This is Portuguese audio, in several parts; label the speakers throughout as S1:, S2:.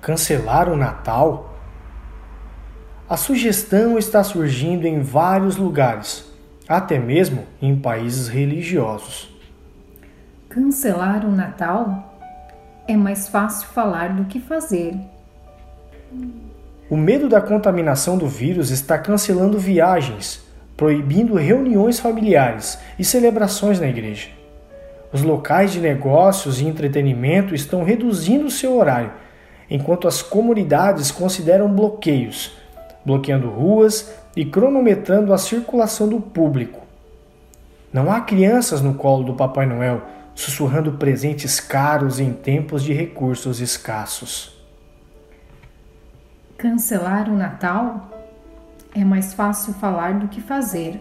S1: Cancelar o Natal? A sugestão está surgindo em vários lugares, até mesmo em países religiosos.
S2: Cancelar o Natal? É mais fácil falar do que fazer.
S1: O medo da contaminação do vírus está cancelando viagens, proibindo reuniões familiares e celebrações na igreja. Os locais de negócios e entretenimento estão reduzindo seu horário enquanto as comunidades consideram bloqueios, bloqueando ruas e cronometrando a circulação do público. Não há crianças no colo do Papai Noel sussurrando presentes caros em tempos de recursos escassos.
S2: Cancelar o Natal? É mais fácil falar do que fazer.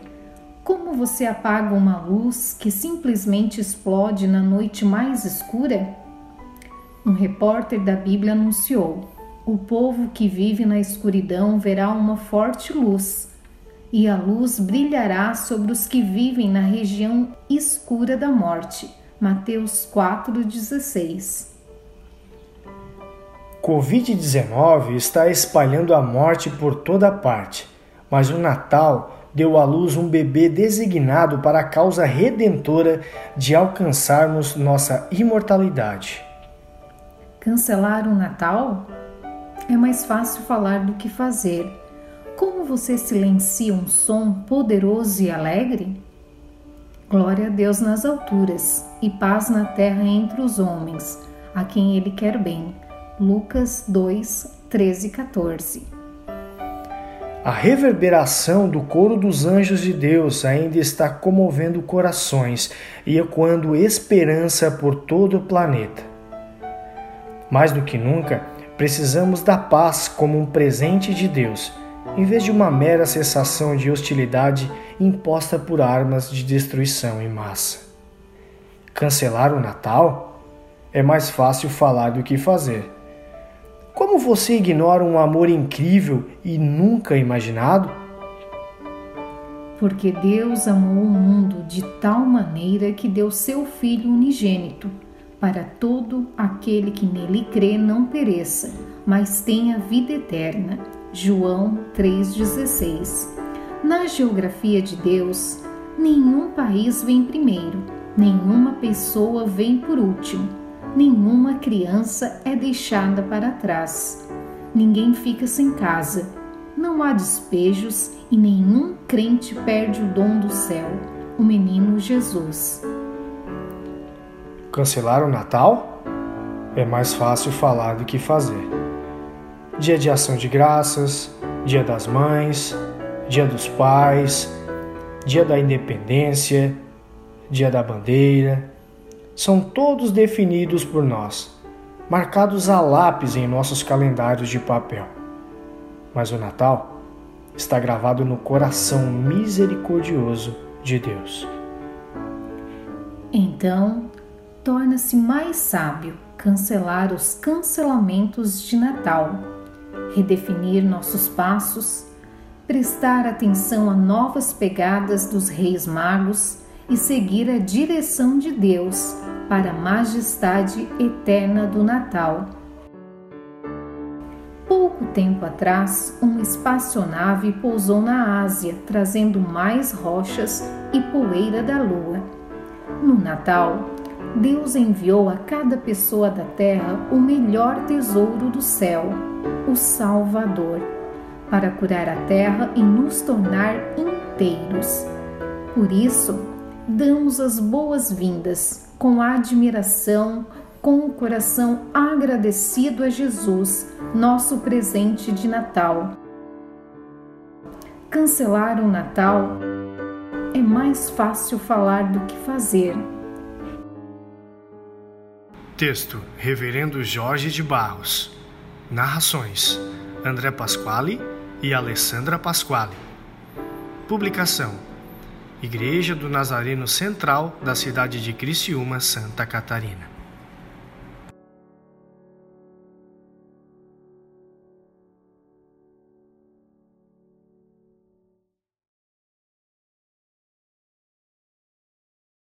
S2: Como você apaga uma luz que simplesmente explode na noite mais escura? Um repórter da Bíblia anunciou: O povo que vive na escuridão verá uma forte luz, e a luz brilhará sobre os que vivem na região escura da morte. Mateus 4,16
S1: Covid-19 está espalhando a morte por toda parte, mas o Natal deu à luz um bebê designado para a causa redentora de alcançarmos nossa imortalidade.
S2: Cancelar o Natal? É mais fácil falar do que fazer. Como você silencia um som poderoso e alegre? Glória a Deus nas alturas e paz na terra entre os homens, a quem Ele quer bem. Lucas 2, 13 e 14.
S1: A reverberação do coro dos anjos de Deus ainda está comovendo corações e ecoando esperança por todo o planeta. Mais do que nunca, precisamos da paz como um presente de Deus, em vez de uma mera sensação de hostilidade imposta por armas de destruição em massa. Cancelar o Natal? É mais fácil falar do que fazer. Como você ignora um amor incrível e nunca imaginado?
S2: Porque Deus amou o mundo de tal maneira que deu seu Filho unigênito para todo aquele que nele crê não pereça, mas tenha vida eterna. João 3,16 Na geografia de Deus, nenhum país vem primeiro, nenhuma pessoa vem por último, nenhuma criança é deixada para trás. Ninguém fica sem casa, não há despejos e nenhum crente perde o dom do céu, o menino Jesus.
S1: Cancelar o Natal? É mais fácil falar do que fazer. Dia de ação de graças, Dia das Mães, Dia dos Pais, Dia da Independência, Dia da Bandeira, são todos definidos por nós, marcados a lápis em nossos calendários de papel. Mas o Natal está gravado no coração misericordioso de Deus.
S2: Então, torna-se mais sábio cancelar os cancelamentos de Natal, redefinir nossos passos, prestar atenção a novas pegadas dos Reis Magos e seguir a direção de Deus para a majestade eterna do Natal. Pouco tempo atrás, uma espaçonave pousou na Ásia, trazendo mais rochas e poeira da lua. No Natal, Deus enviou a cada pessoa da terra o melhor tesouro do céu, o Salvador, para curar a terra e nos tornar inteiros. Por isso, damos as boas-vindas com admiração, com o coração agradecido a Jesus, nosso presente de Natal. Cancelar o Natal é mais fácil falar do que fazer
S1: Texto: Reverendo Jorge de Barros. Narrações: André Pasquale e Alessandra Pasquale. Publicação: Igreja do Nazareno Central da cidade de Criciúma, Santa Catarina.